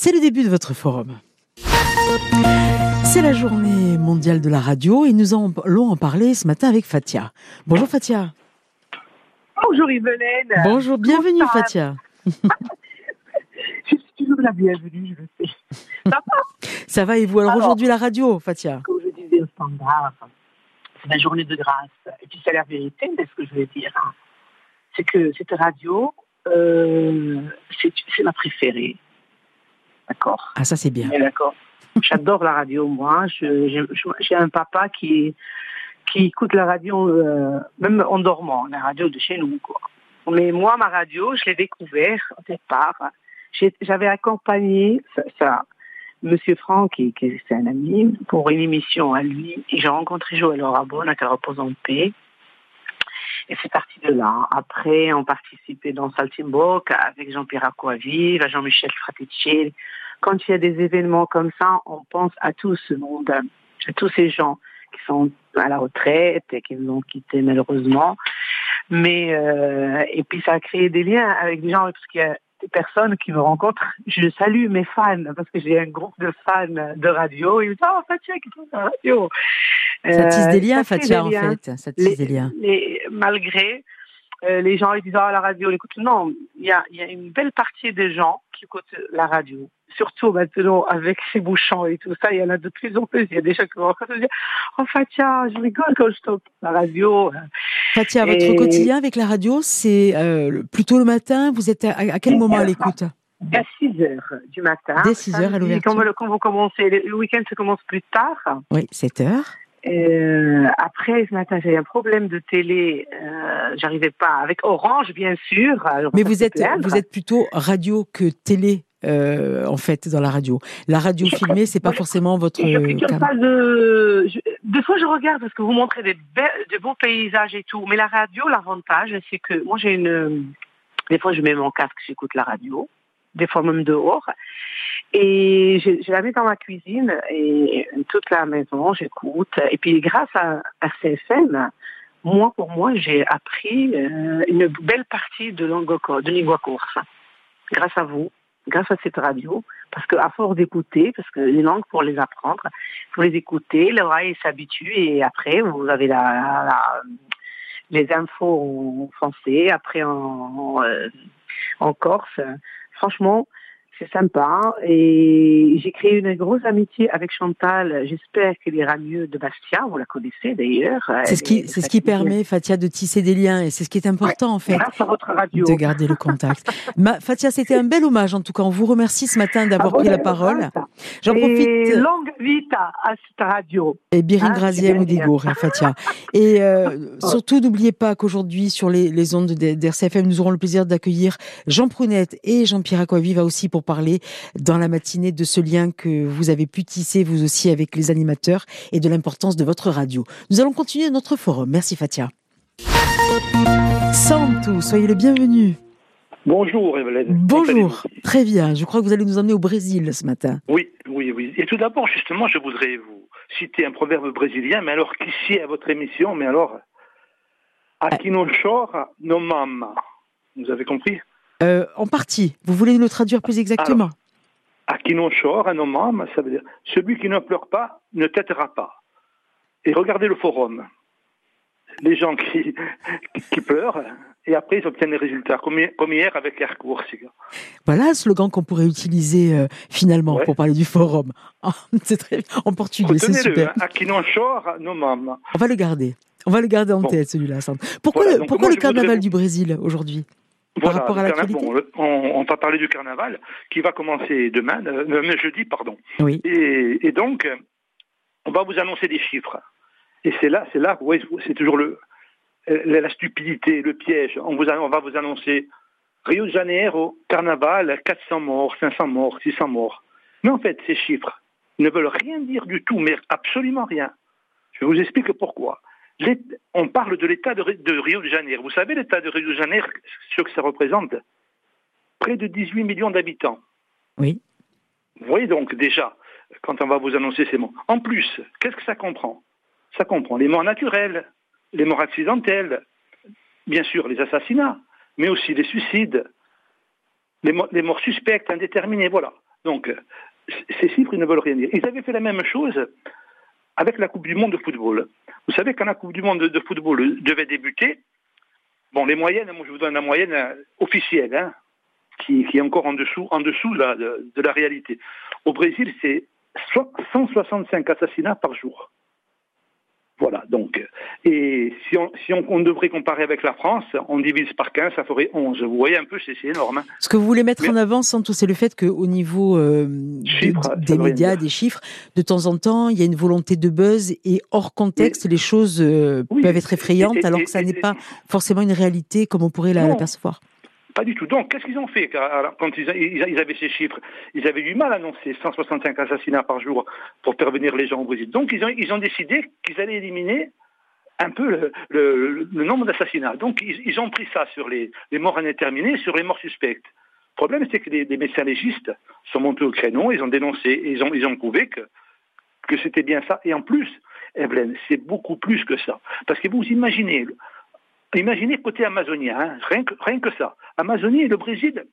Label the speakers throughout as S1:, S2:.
S1: C'est le début de votre forum. C'est la journée mondiale de la radio et nous allons en parler ce matin avec Fatia. Bonjour Fatia.
S2: Bonjour Yvelène.
S1: Bonjour, bienvenue Fatia.
S2: je suis toujours la bienvenue, je le sais.
S1: Ça va Ça va et vous Alors, aujourd'hui la radio, Fatia?
S2: Comme je disais au standard, c'est la journée de grâce. Et puis c'est la vérité, c'est ce que je veux dire. Hein. C'est que cette radio, euh, c'est ma préférée. D'accord
S1: Ah, ça, c'est bien.
S2: D'accord. J'adore la radio, moi. J'ai un papa qui, qui écoute la radio, euh, même en dormant, la radio de chez nous, quoi. Mais moi, ma radio, je l'ai découvert au départ. J'avais accompagné ça, ça, Monsieur Franck, qui, qui est un ami, pour une émission à lui. Et j'ai rencontré Joël Orabon, à qu'elle repose en paix. Et c'est parti de là. Après, on participait dans Saltimbok avec Jean-Pierre Aquavive, Jean-Michel Fraticelli. Quand il y a des événements comme ça, on pense à tout ce monde, à tous ces gens qui sont à la retraite et qui nous ont quittés malheureusement. Mais euh, et puis ça a créé des liens avec des gens parce qu'il y a des personnes qui me rencontrent. Je salue mes fans parce que j'ai un groupe de fans de radio. Ils me disent oh Fatia qui fait la radio.
S1: Ça tisse des liens, Fatia, en fait. Ça tisse des liens.
S2: malgré euh, les gens ils disent oh la radio, écoute non, il y a, y a une belle partie des gens qui écoutent la radio surtout maintenant avec ces bouchons et tout ça, il y en a de plus en plus. Il y a des gens qui vont se dire Oh Fatia, je rigole quand je toque la radio.
S1: Fatia, votre quotidien avec la radio, c'est euh, plutôt le matin Vous êtes à, quel moment à l'écoute?
S2: À 6 heures du matin.
S1: Dès 6 heures à l'ouverture.
S2: Quand, vous commencez, le week-end se commence plus tard.
S1: Oui, 7 heures.
S2: Euh, après, ce matin, j'ai un problème de télé. Euh, J'arrivais pas avec Orange, bien sûr.
S1: Mais vous êtes, vous êtes plutôt radio que télé? Euh, en fait dans la radio. La radio filmée, c'est pas forcément votre.
S2: Je, pas de. des fois, je regarde parce que vous montrez des, de beaux paysages et tout. Mais la radio, l'avantage, c'est que moi, j'ai une. Des fois, je mets mon casque, j'écoute la radio. Des fois même dehors. Et je, la mets dans ma cuisine et toute la maison, j'écoute. Et puis grâce à, à CFM, moi, pour moi, j'ai appris euh, une belle partie de, de lingua corse. Grâce à vous grâce à cette radio, parce qu'à force d'écouter, parce que les langues, pour les apprendre, faut les écouter, l'oreille s'habitue, et après, vous avez la, les infos en français, après en, en Corse. Franchement, c'est sympa. Et j'ai créé une grosse amitié avec Chantal. J'espère qu'elle ira mieux de Bastia. Vous la connaissez d'ailleurs.
S1: C'est ce qui, c'est ce qui permet, Fatia, de tisser des liens. Et c'est ce qui est important, en fait.
S2: Grâce à votre radio.
S1: De garder le contact. Ma, Fatia, c'était un bel hommage, en tout cas. On vous remercie ce matin d'avoir pris la parole.
S2: J'en profite. longue vie à cette radio.
S1: Et Birin hein, Oudigour, Fatia. Et euh, surtout, n'oubliez pas qu'aujourd'hui, sur les, les ondes d'RCFM, nous aurons le plaisir d'accueillir Jean Prunette et Jean-Pierre Aquaviva aussi pour parler dans la matinée de ce lien que vous avez pu tisser vous aussi avec les animateurs et de l'importance de votre radio. Nous allons continuer notre forum. Merci Fatia. Santou, soyez le bienvenu.
S3: Bonjour Evelyne.
S1: Bonjour, très bien. Je crois que vous allez nous emmener au Brésil ce matin.
S3: Oui, oui, oui. Et tout d'abord, justement, je voudrais vous citer un proverbe brésilien, mais alors qu'ici à votre émission, mais alors, Aqui no chora, no mama. Vous avez compris?
S1: Euh, en partie. Vous voulez le traduire plus exactement
S3: À qui non chore, un homme, ça veut dire celui qui ne pleure pas ne têtera pas. Et regardez le forum. Les gens qui, qui pleurent, et après ils obtiennent des résultats, comme, hier avec Air
S1: Voilà un slogan qu'on pourrait utiliser euh, finalement pour parler du forum. Oh, c'est très en portugais, c'est super.
S3: Hein, no.
S1: On va le garder. On va le garder en tête celui-là. Pourquoi, le, pourquoi le carnaval du Brésil aujourd'hui?
S3: Voilà, on, va parler du carnaval qui va commencer demain, euh, jeudi, pardon.
S1: Oui.
S3: Et, donc, on va vous annoncer des chiffres. Et c'est là, c'est là, c'est toujours le, la, stupidité, le piège. On, vous, on va vous annoncer Rio de Janeiro, carnaval, 400 morts, 500 morts, 600 morts. Mais en fait, ces chiffres ne veulent rien dire du tout, mais absolument rien. Je vous explique pourquoi on parle de l'État de, Rio de Janeiro. Vous savez, l'État de Rio de Janeiro, ce que ça représente? Près de 18 millions d'habitants.
S1: Oui.
S3: Vous voyez donc déjà, quand on va vous annoncer ces mots. En plus, qu'est-ce que ça comprend? Ça comprend les morts naturelles, les morts accidentelles, bien sûr les assassinats, mais aussi les suicides, les morts, les morts suspectes, indéterminées, voilà. Donc, ces chiffres, ils ne veulent rien dire. Ils avaient fait la même chose avec la Coupe du Monde de football. Vous savez, quand la Coupe du Monde de football devait débuter, bon, les moyennes, moi je vous donne la moyenne euh, officielle, hein, qui, est encore en dessous, en dessous de, de la réalité. Au Brésil, c'est 165 assassinats par jour. Voilà, donc, et si, on, si on, devrait comparer avec la France, on divise par 15, ça ferait 11. Vous voyez un peu, c'est énorme. Hein.
S1: Ce que vous voulez mettre en avant, Santo, c'est le fait qu'au niveau euh, des médias, des chiffres, de temps en temps, il y a une volonté de buzz et hors contexte, les choses euh, peuvent être effrayantes alors que ça n'est pas forcément une réalité comme on pourrait l'apercevoir.
S3: Pas du tout. Donc, qu'est-ce qu'ils ont fait quand ils, avaient ces chiffres? Ils avaient du mal à annoncer 165 assassinats par jour pour prévenir les gens au Brésil. Donc, ils ont, ils ont décidé qu'ils allaient éliminer un peu le, nombre d'assassinats. Donc, ils, ont pris ça sur les, morts indéterminés, sur les morts suspectes. Le problème, c'est que les, médecins légistes sont montés au créneau, ils ont dénoncé, ils ont, ils ont prouvé que, que c'était bien ça. Et en plus, Evelyn, c'est beaucoup plus que ça. Parce que vous imaginez, Imaginez côté amazonien, hein, rien, que, rien, que, ça. Amazonie, le Brésil,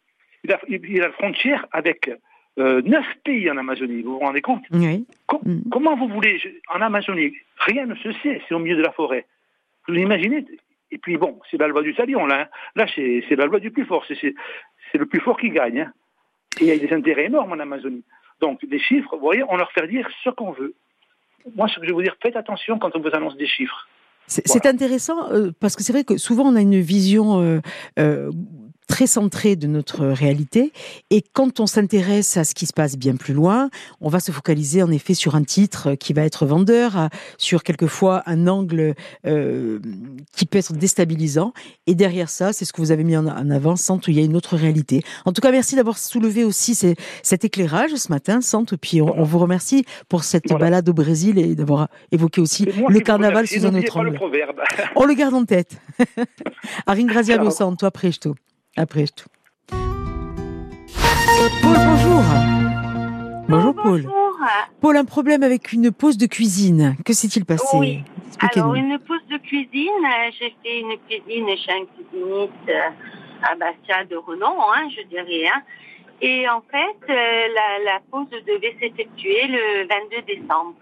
S3: il a, il a la frontière avec euh, neuf pays en Amazonie, vous vous rendez compte?
S1: Oui.
S3: Mm. Comment vous voulez, en Amazonie, rien ne se sait, c'est au milieu de la forêt. Vous imaginez Et puis bon, c'est la loi du talion, là. Hein. Là, c'est la loi du plus fort, c'est le plus fort qui gagne. Hein. Et il y a des intérêts énormes en Amazonie. Donc, les chiffres, vous voyez, on leur fait dire ce qu'on veut. Moi, ce que je veux vous dire, faites attention quand on vous annonce des chiffres.
S1: C'est intéressant euh, parce que c'est vrai que souvent on a une vision euh, euh, très centré de notre réalité. Et quand on s'intéresse à ce qui se passe bien plus loin, on va se focaliser en effet sur un titre qui va être vendeur, sur quelquefois un angle euh, qui peut être déstabilisant. Et derrière ça, c'est ce que vous avez mis en, avant, Sante, où il y a une autre réalité. En tout cas, merci d'avoir soulevé aussi cet éclairage ce matin, Sante. Et puis on, vous remercie pour cette balade au Brésil et d'avoir évoqué aussi le carnaval sous un autre angle. On le garde en tête. Arin Graziano Santo, après je après tout. Paul, bonjour.
S4: Bonjour Paul.
S1: Paul, un problème avec une pause de cuisine. Que s'est-il passé
S4: Oui. Alors, une pause de cuisine, j'ai fait une cuisine chez un cuisiniste euh, à Bastia de renom, hein, je dirais. Hein. Et en fait, euh, la, la pause devait s'effectuer le 22 décembre.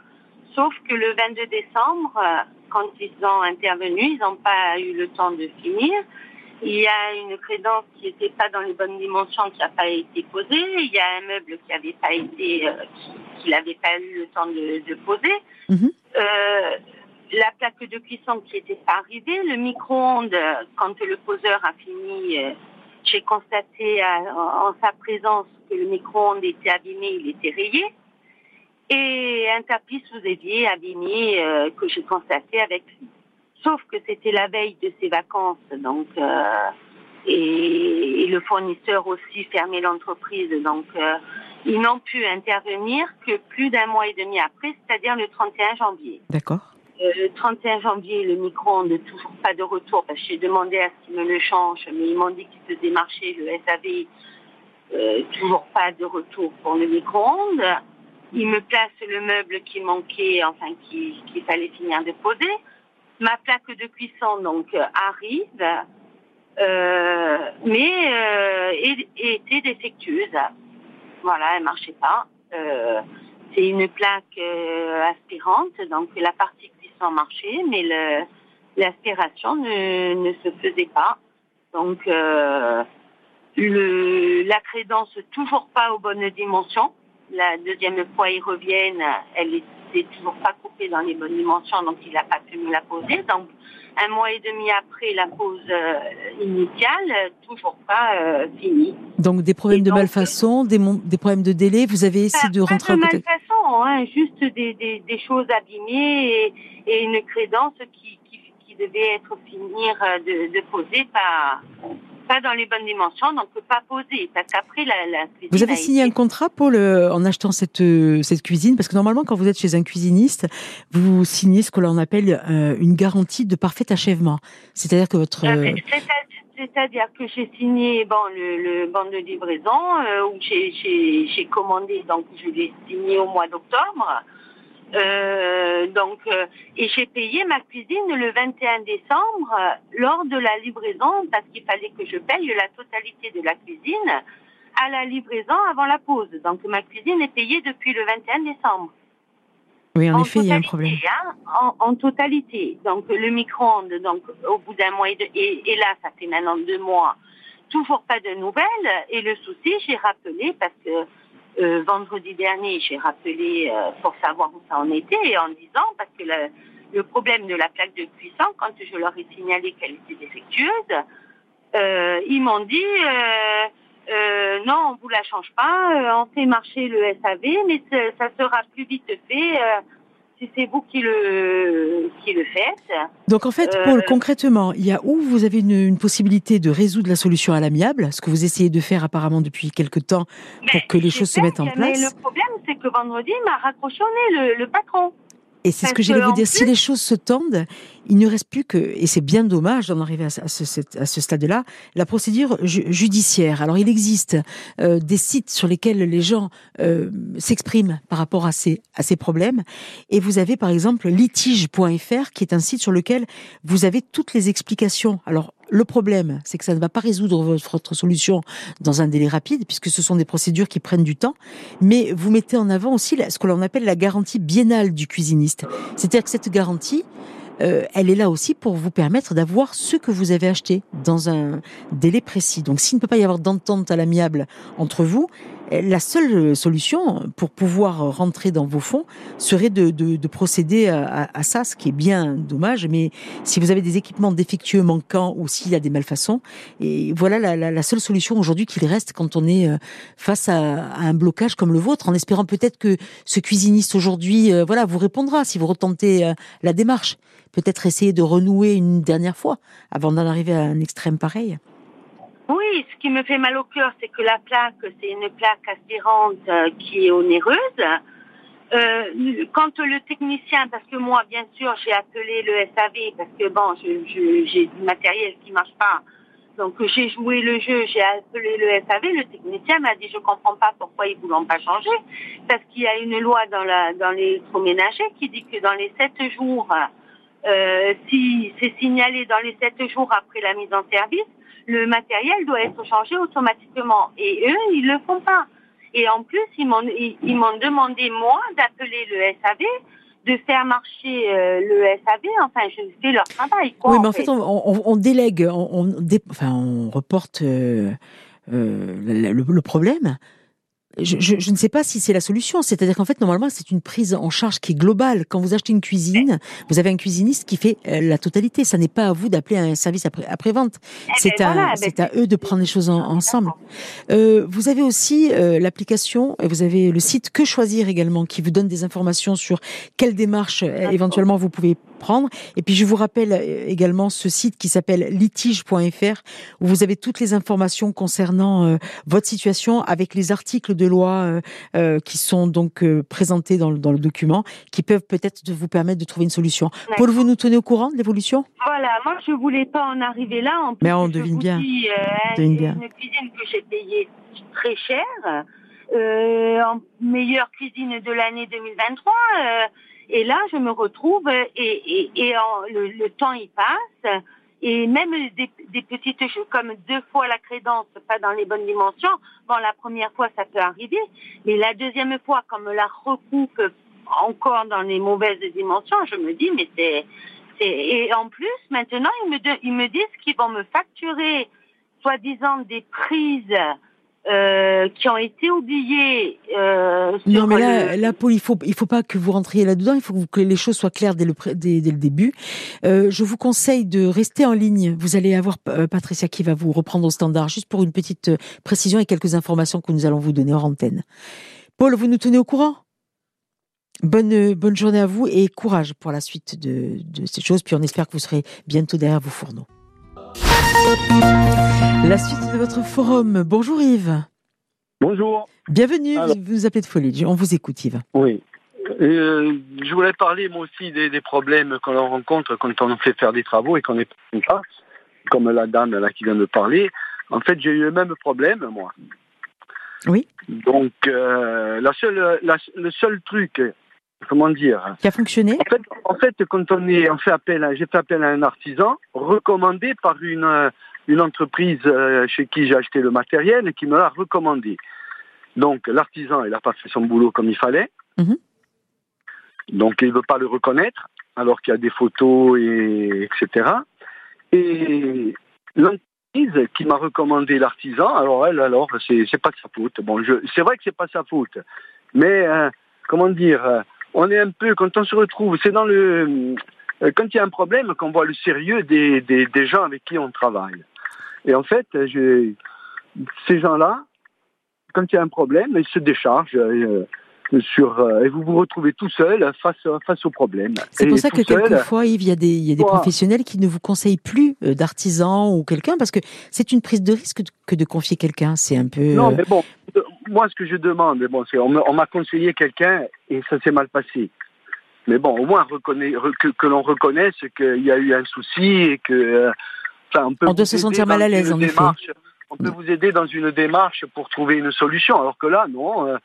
S4: Sauf que le 22 décembre, euh, quand ils ont intervenu, ils n'ont pas eu le temps de finir. Il y a une crédence qui n'était pas dans les bonnes dimensions qui n'a pas été posée. Il y a un meuble qui n'avait pas été, euh, qui n'avait pas eu le temps de, poser. Mhm. Euh, la plaque de cuisson qui n'était pas arrivée. Le micro-ondes, quand le poseur a fini, euh, j'ai constaté en sa présence que le micro-ondes était abîmé, il était rayé. Et un tapis sous évier abîmé que j'ai constaté avec lui. Sauf que c'était la veille de ses vacances, donc euh, et, le fournisseur aussi fermait l'entreprise, donc euh, ils n'ont pu intervenir que plus d'un mois et demi après, c'est-à-dire le 31 janvier.
S1: D'accord.
S4: Euh, le 31 janvier, le micro-ondes, toujours pas de retour, parce que j'ai demandé à ce qu'ils me le changent, mais ils m'ont dit qu'ils faisaient marcher le SAV, toujours pas de retour pour le micro-ondes. Ils me placent le meuble qui manquait, enfin qu'il fallait finir de poser. Ma plaque de cuisson donc euh, arrive, euh, mais euh, était défectueuse. Voilà, elle marchait pas. c'est une plaque aspirante, donc la partie cuisson marchait, mais l'aspiration ne, se faisait pas. Donc le, la crédence toujours pas aux bonnes dimensions. La deuxième fois ils reviennent, elle est toujours pas coupé dans les bonnes dimensions, donc il n'a pas pu me la poser. Donc un mois et demi après la pause euh, initiale, toujours pas euh, fini.
S1: Donc des problèmes de malfaçon, des, des, problèmes de délai, vous avez essayé de rentrer
S4: pas de malfaçon, hein, juste des, des, choses abîmées et, une crédence qui, qui, qui, devait être finir de, de poser par pas dans les bonnes dimensions, donc pas posé. Parce qu'après, la, la cuisine
S1: Vous avez signé un contrat, Paul, en achetant cette, euh, cette cuisine Parce que normalement, quand vous êtes chez un cuisiniste, vous signez ce que l'on appelle euh, une garantie de parfait achèvement. C'est-à-dire que votre... Euh,
S4: c'est-à-dire que j'ai signé bon, le, le banc de livraison où j'ai commandé, donc je l'ai signé au mois d'octobre. Euh, donc, euh, et j'ai payé ma cuisine le 21 décembre euh, lors de la livraison parce qu'il fallait que je paye la totalité de la cuisine à la livraison avant la pause. Donc ma cuisine est payée depuis le 21 décembre.
S1: Oui, en, effet, il y a un problème.
S4: Hein, en, totalité. Donc le micro-ondes, donc au bout d'un mois et, et, là, ça fait maintenant deux mois, toujours pas de nouvelles. Et le souci, j'ai rappelé parce que euh, vendredi dernier, j'ai rappelé euh, pour savoir où ça en était, en disant parce que le, problème de la plaque de cuisson, quand je leur ai signalé qu'elle était défectueuse, euh, ils m'ont dit euh, euh, non, on vous la change pas, on fait marcher le SAV, mais ça sera plus vite fait si c'est vous qui le qui le faites.
S1: Donc en fait, Paul, concrètement, il y a où vous avez une, possibilité de résoudre la solution à l'amiable, ce que vous essayez de faire apparemment depuis quelque temps pour que les choses se mettent en place.
S4: Mais le problème, c'est que vendredi, il m'a raccroché le, le patron.
S1: Et c'est ce que j'allais vous dire. Si les choses se tendent, il ne reste plus que, et c'est bien dommage d'en arriver à ce, à ce stade-là, la procédure judiciaire. Alors il existe euh, des sites sur lesquels les gens euh, s'expriment par rapport à ces, à ces problèmes. Et vous avez par exemple litige.fr qui est un site sur lequel vous avez toutes les explications. Alors le problème, c'est que ça ne va pas résoudre votre solution dans un délai rapide, puisque ce sont des procédures qui prennent du temps. Mais vous mettez en avant aussi ce que l'on appelle la garantie biennale du cuisiniste. C'est-à-dire que cette garantie, euh, elle est là aussi pour vous permettre d'avoir ce que vous avez acheté dans un délai précis. Donc s'il ne peut pas y avoir d'entente à l'amiable entre vous, la seule solution pour pouvoir rentrer dans vos fonds serait de, procéder à, ça, ce qui est bien dommage. Mais si vous avez des équipements défectueux, manquants ou s'il y a des malfaçons, et voilà la, seule solution aujourd'hui qu'il reste quand on est euh, face à, un blocage comme le vôtre, en espérant peut-être que ce cuisiniste aujourd'hui, euh, voilà, vous répondra si vous retentez euh, la démarche. Peut-être essayer de renouer une dernière fois avant d'en arriver à un extrême pareil.
S4: Oui, ce qui me fait mal au cœur, c'est que la plaque, c'est une plaque aspirante euh, qui est onéreuse. Euh, quand le technicien, parce que moi, bien sûr, j'ai appelé le SAV parce que bon, j'ai du matériel qui marche pas. Donc j'ai joué le jeu, j'ai appelé le SAV, le technicien m'a dit je comprends pas pourquoi ils voulont pas changer, parce qu'il y a une loi dans la dans l'électroménager qui dit que dans les sept jours, euh, si c'est signalé dans les sept jours après la mise en service, le matériel doit être changé automatiquement. Et eux, ils le font pas. Et en plus, ils m'ont ils, m'ont demandé moi d'appeler le SAV de faire marcher euh, le SAV, enfin, je fais leur travail.
S1: oui, mais en fait, on, délègue, on, enfin, on reporte euh, euh, le, problème je, je, ne sais pas si c'est la solution. C'est-à-dire qu'en fait, normalement, c'est une prise en charge qui est globale. Quand vous achetez une cuisine, vous avez un cuisiniste qui fait euh, la totalité. Ça n'est pas à vous d'appeler un service après, vente. Eh ben c'est à, ben c'est à eux de prendre les choses ensemble. Euh, vous avez aussi euh, l'application, vous avez le site Que choisir également, qui vous donne des informations sur quelles démarches euh, éventuellement vous pouvez prendre. Et puis je vous rappelle également ce site qui s'appelle litige.fr où vous avez toutes les informations concernant votre situation avec les articles de loi euh, euh, qui sont donc euh, présentés dans, dans, le document, qui peuvent peut-être vous permettre de trouver une solution. Paul, vous nous tenez au courant de l'évolution?
S4: Voilà, moi je voulais pas en arriver là. En
S1: Mais on devine bien.
S4: Dis, une cuisine que j'ai payée très cher, en meilleure cuisine de l'année 2023. Et là, je me retrouve et, et, le, le, temps il passe et même des, des petites choses comme deux fois la crédence, pas dans les bonnes dimensions. Bon, la première fois, ça peut arriver, mais la deuxième fois, comme la recoupe encore dans les mauvaises dimensions, je me dis, mais c'est... Et en plus, maintenant, ils me, ils me disent qu'ils vont me facturer, soi-disant, des prises euh, qui ont été oubliés. Euh,
S1: non, mais là, là, Paul, il faut, il faut pas que vous rentriez là-dedans. Il faut que les choses soient claires dès le, dès, le début. Euh, je vous conseille de rester en ligne. Vous allez avoir euh, Patricia qui va vous reprendre au standard, juste pour une petite euh, précision et quelques informations que nous allons vous donner en antenne. Paul, vous nous tenez au courant? Bonne, bonne journée à vous et courage pour la suite de, de ces choses. Puis on espère que vous serez bientôt derrière vos fourneaux. La suite de votre forum. Bonjour Yves.
S5: Bonjour.
S1: Bienvenue, vous nous appelez de Folie. On vous écoute Yves.
S5: Oui. Euh, je voulais parler moi aussi des, problèmes qu'on rencontre quand on fait faire des travaux et qu'on est pas, comme la dame là qui vient de parler. En fait, j'ai eu le même problème moi.
S1: Oui.
S5: Donc euh, la seule, le seul truc comment dire
S1: Qui a fonctionné
S5: en fait, en fait, quand on est, on fait appel, j'ai fait appel à un artisan recommandé par une une entreprise euh, chez qui j'ai acheté le matériel et qui me l'a recommandé. Donc l'artisan, il n'a pas fait son boulot comme il fallait.
S1: Mhm.
S5: Donc il ne veut pas le reconnaître, alors qu'il y a des photos, et, etc. Et l'entreprise qui m'a recommandé l'artisan, alors elle, alors, c'est, pas sa faute. Bon, c'est vrai que c'est pas sa faute. Mais, euh, comment dire, euh, on est un peu, quand on se retrouve, c'est dans le, euh, quand il y a un problème, qu'on voit le sérieux des, des, des gens avec qui on travaille. Et en fait, je, ces gens-là, quand il y a un problème, ils se déchargent. euh, sur, euh, et vous vous retrouvez tout seul face, face au problème.
S1: C'est
S5: Et
S1: pour ça que
S5: seul,
S1: quelquefois, Yves, il y a des, y a des
S5: Voilà.
S1: professionnels qui ne vous conseillent plus euh, d'artisan ou quelqu'un parce que c'est une prise de risque que de confier quelqu'un. C'est un peu.
S5: Non, mais bon, moi, ce que je demande, bon, c'est on m'a on m'a conseillé quelqu'un et ça s'est mal passé. Mais bon, au moins reconnaît, que, que l'on reconnaisse qu'il y a eu un souci et que, euh, enfin, on peut.
S1: On doit
S5: vous
S1: se sentir mal à l'aise,
S5: une
S1: en effet.
S5: démarche. On peut
S1: Mm.
S5: vous aider dans une démarche pour trouver une solution, alors que là, non. euh,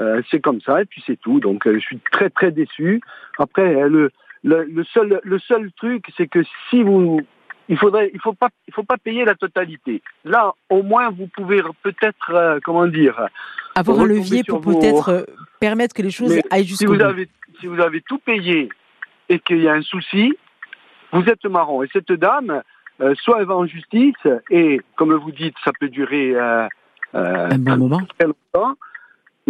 S5: euh, c'est comme ça et puis c'est tout. Donc, euh, je suis très très déçu. Après, le, le, le seul le seul truc, c'est que si vous il faudrait, il faut pas, il faut pas payer la totalité. Là, au moins, vous pouvez peut-être, euh, comment dire,
S1: avoir un levier pour
S5: vos-
S1: peut-être euh, permettre que les choses
S5: Mais
S1: aillent
S5: si
S1: jusqu'au
S5: vous
S1: bout.
S5: avez, si vous avez tout payé et qu'il y a un souci, vous êtes marron. Et cette dame, euh, soit elle va en justice et, comme vous dites, ça peut durer euh, euh,
S1: Un bon moment.
S5: très longtemps.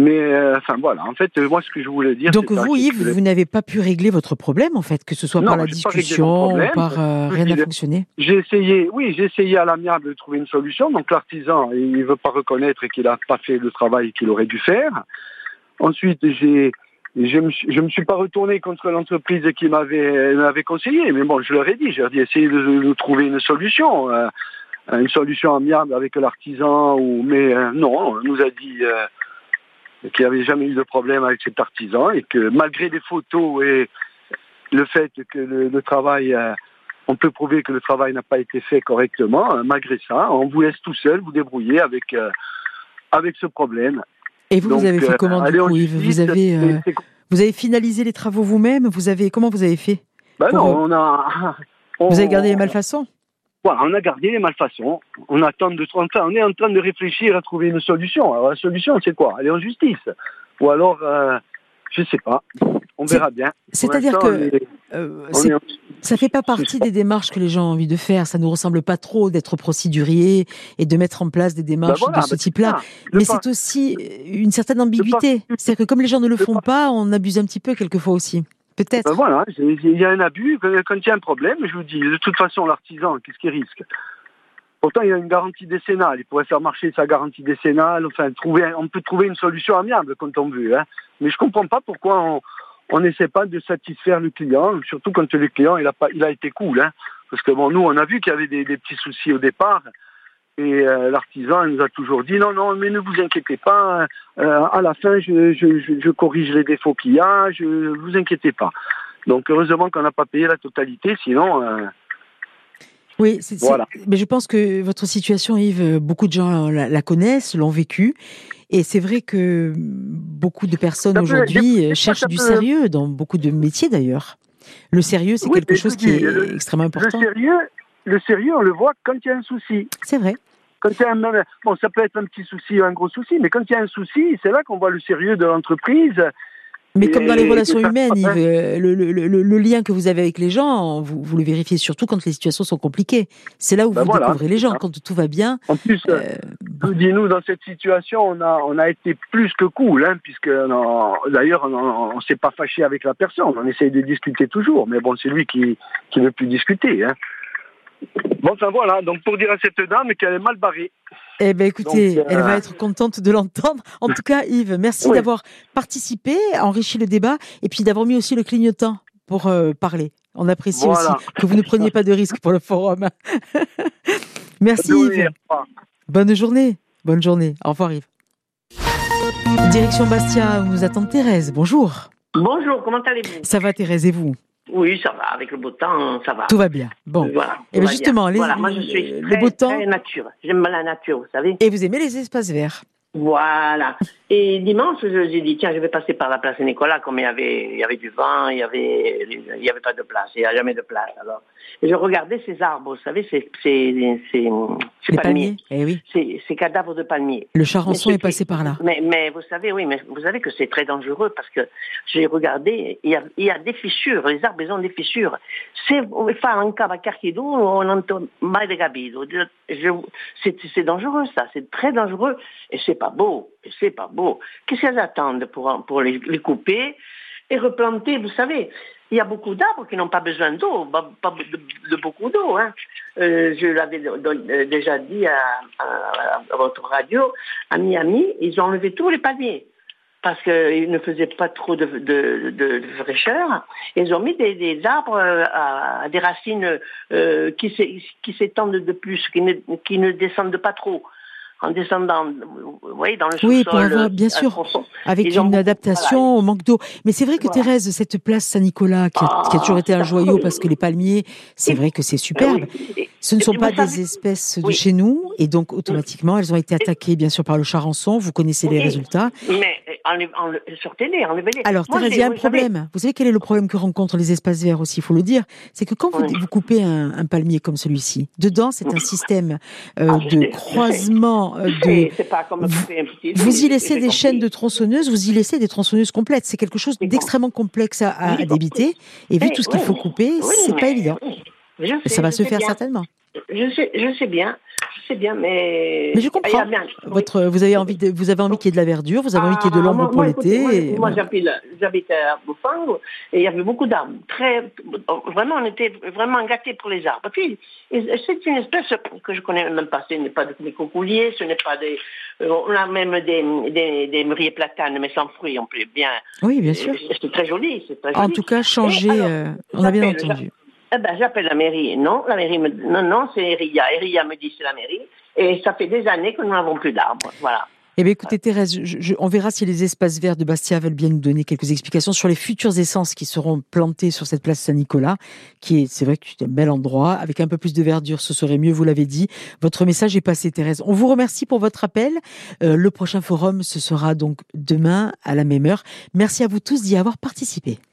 S5: Mais euh, enfin voilà, en fait, euh, moi ce que je voulais dire.
S1: Donc vous, Yves, vous n'avez pas pu régler votre problème en fait, que ce soit
S5: Non,
S1: par la
S5: j'ai
S1: discussion ou par euh, rien n'a fonctionné.
S5: J'ai essayé, oui, j'ai essayé à l'amiable de trouver une solution. Donc l'artisan, il veut pas reconnaître qu'il n'a pas fait le travail qu'il aurait dû faire. Ensuite, j'ai, je me, suis- je me suis pas retourné contre l'entreprise qui m'avait, m'avait conseillé. Mais bon, je leur ai dit, je leur ai dit, essayez de, de trouver une solution, euh, une solution amiable avec l'artisan. Ou, mais non, on nous a dit euh, qu'il n'y avait jamais eu de problème avec cet artisan et que malgré les photos et le fait que le, le travail euh, on peut prouver que le travail n'a pas été fait correctement. Euh, Malgré ça, on vous laisse tout seul vous débrouiller avec euh, avec ce problème.
S1: Et vous,
S5: Donc,
S1: vous avez fait
S5: euh,
S1: comment du coup, Yves? Vous avez, euh, vous avez finalisé les travaux vous-même? Vous avez comment vous avez fait?
S5: Ben non, on a. on-
S1: Vous avez gardé les malfaçons?
S5: Voilà, on a gardé les malfaçons. On attend de enfin, on est en train de réfléchir à trouver une solution. Alors la solution, c'est quoi? Aller en justice, ou alors, euh, je sais pas. On verra bien.
S1: C'est-à-dire que
S5: est-
S1: euh,
S5: on
S1: c'est-
S5: est en-
S1: ça fait pas partie des démarches que les gens ont envie de faire. Ça nous ressemble pas trop d'être procédurier et de mettre en place des
S5: Ben
S1: démarches
S5: voilà,
S1: de ce
S5: ben
S1: type-là.
S5: ça. Le
S1: Mais c'est aussi une certaine ambiguïté. C'est-à-dire que comme les gens ne le
S5: Le
S1: font pas, on abuse un petit peu quelquefois aussi.
S5: Ben voilà, il y a un abus. Quand il y a un problème, je vous dis, de toute façon, l'artisan, qu'est-ce qu'il risque? Pourtant, il y a une garantie décennale. Il pourrait faire marcher sa garantie décennale. Enfin, trouver, on peut trouver une solution amiable quand on veut. Hein. Mais je comprends pas pourquoi on n'essaie pas de satisfaire le client, surtout quand le client il a pas, il a été cool. Hein. Parce que bon, nous, on a vu qu'il y avait des petits soucis au départ. Et euh, l'artisan nous a toujours dit non, non, mais ne vous inquiétez pas. euh, à la fin, je, je, je, je corrige les défauts qu'il y a. Je vous inquiétez pas. Donc heureusement qu'on n'a pas payé la totalité, sinon. euh,
S1: Oui, c'est, c'est-
S5: Voilà.
S1: mais je pense que votre situation, Yves, euh, beaucoup de gens la, la connaissent, l'ont vécue. Et c'est vrai que beaucoup de personnes
S5: Ça
S1: aujourd'hui euh, cherchent du
S5: peut-
S1: sérieux dans beaucoup de métiers d'ailleurs. Le sérieux, c'est
S5: Oui,
S1: quelque chose qui est
S5: le-
S1: extrêmement
S5: le
S1: important.
S5: sérieux, le sérieux, on le voit quand il y a un souci.
S1: C'est vrai.
S5: Quand il y a un, bon, ça peut être un petit souci ou un gros souci, mais quand il y a un souci, c'est là qu'on voit le sérieux de l'entreprise.
S1: Mais
S5: Et-
S1: comme dans les relations humaines, Yves, euh, le, le- le- le lien que vous avez avec les gens, vous, vous le vérifiez surtout quand les situations sont compliquées. C'est là où
S5: Ben
S1: vous
S5: voilà,
S1: découvrez les gens.
S5: ça.
S1: Quand tout va bien,
S5: En plus,
S1: euh,
S5: je vous dis, nous, dans cette situation, on a, on a été plus que cool, hein, puisque a- d'ailleurs, on ne s'est pas fâché avec la personne. On essaye de discuter toujours, mais bon, c'est lui qui qui veut plus discuter. Hein. Bon, enfin voilà. Donc pour dire à cette dame qu'elle est mal barrée.
S1: Eh ben écoutez,
S5: Donc, euh,
S1: elle va être contente de l'entendre. En tout cas, Yves, merci
S5: Oui.
S1: d'avoir participé, enrichi le débat et puis d'avoir mis aussi le clignotant pour euh, parler. On apprécie
S5: Voilà.
S1: aussi que vous ne preniez pas de risques pour le forum. merci
S5: Oui,
S1: Yves. Bonne journée. Bonne journée. Au revoir Yves. Direction Bastia, où nous attend Thérèse. Bonjour.
S6: Bonjour, comment allez-vous?
S1: Ça va Thérèse et vous?
S6: Oui, ça va, avec le beau temps, ça va.
S1: Tout va bien. Bon.
S6: Voilà.
S1: Eh
S6: tout
S1: ben
S6: va
S1: justement,
S6: bien.
S1: les-
S6: voilà, moi je suis
S1: le
S6: très,
S1: beau temps-
S6: nature. J'aime la nature, vous savez.
S1: Et vous aimez les espaces verts
S6: Voilà. Et dimanche, je- j'ai dit, tiens, je vais passer par la place Saint-Nicolas, comme il y avait, il y avait du vent, il y avait, il y avait pas de place, il n'y a jamais de place. Alors, et je regardais ces arbres, vous savez, ces, ces, ces, ces palmiers,
S1: palmiers. Eh oui.
S6: ces, ces cadavres de palmiers.
S1: Le Charançon est
S6: c'est-
S1: passé par là.
S6: Mais, mais vous savez, oui, mais vous savez que c'est très dangereux parce que j'ai regardé, il y, a, il y a des fissures, les arbres ils ont des fissures. C'est c'est dangereux ça, c'est très dangereux et c'est pas beau, c'est pas beau. Qu'est-ce qu'elles attendent pour, les, couper et replanter Vous savez, il y a beaucoup d'arbres qui n'ont pas besoin d'eau, pas, de, beaucoup d'eau. Hein. Euh, je l'avais euh, déjà dit à, votre radio, à Miami, ils ont enlevé tous les palmiers parce qu'ils ne faisaient pas trop de, fraîcheur. Ils ont mis des, arbres euh, à, des racines qui s'é- qui s'étendent de plus, qui ne descendent pas trop. En descendant, vous voyez, dans le sous-sol.
S1: Oui, pour avoir, bien
S6: à
S1: sûr, avec
S6: Ils
S1: une adaptation au manque d'eau. Mais c'est vrai que
S6: Voilà.
S1: Thérèse, cette place Saint-Nicolas, qui, a- qui a toujours été un
S6: Ah,
S1: joyau
S6: oui.
S1: parce que les palmiers, c'est vrai que c'est superbe.
S6: Oui.
S1: Ce ne sont pas
S6: savez-
S1: des espèces de
S6: Oui.
S1: chez nous, et donc automatiquement, elles ont été attaquées, bien sûr, par le charançon. Vous connaissez les résultats.
S6: Mais euh, enlevez- enlevez-les.
S1: Alors,
S6: Moi,
S1: Thérèse, il y a un
S6: savez-
S1: problème. Vous savez quel est le problème que rencontrent les espaces verts aussi, il faut le dire C'est que quand vous, coupez un, un palmier comme celui-ci, dedans, c'est un système euh,
S6: Ah,
S1: de croisement, de,
S6: C'est- C'est pas comme
S1: vous- y laissez des chaînes de tronçonneuses, vous y laissez des tronçonneuses complètes. C'est quelque chose d'extrêmement complexe à, débiter. Et vu tout ce qu'il faut couper, c'est pas évident.
S6: Je sais,
S1: ça va se faire
S6: bien.
S1: certainement.
S6: Je sais, je sais bien, je sais bien, mais.
S1: Mais je comprends.
S6: bien- oui.
S1: Votre, vous avez envie de, vous avez envie qu'il y ait de la verdure, vous avez envie qu'il y ait de
S6: Ah,
S1: l'ombre pour l'été.
S6: Moi,
S1: et
S6: moi,
S1: voilà.
S6: j'habite, à Bouffango et il y avait beaucoup d'arbres. Très, vraiment, on était vraiment gâtés pour les arbres. Puis, c'est une espèce que je connais même pas. Ce n'est pas des cocouliers, ce n'est pas des. euh, On a même des, des, des mûriers platanes, mais sans fruits. On peut bien.
S1: Oui, bien sûr.
S6: C'est très joli. C'est très joli.
S1: En tout cas, changer,
S6: Et alors,
S1: euh, on a bien entendu.
S6: Eh ben, j'appelle la mairie. Non, la mairie me non, non, c'est Eria. Eria me dit c'est la mairie. Et ça fait des années que nous n'avons plus d'arbres. Voilà.
S1: Eh bien, écoutez, Thérèse, je- je- on verra si les espaces verts de Bastia veulent bien nous donner quelques explications sur les futures essences qui seront plantées sur cette place Saint-Nicolas, qui est, c'est vrai que c'est un bel endroit. Avec un peu plus de verdure, ce serait mieux, vous l'avez dit. Votre message est passé, Thérèse. On vous remercie pour votre appel. Euh, le prochain forum, ce sera donc demain à la même heure. Merci à vous tous d'y avoir participé.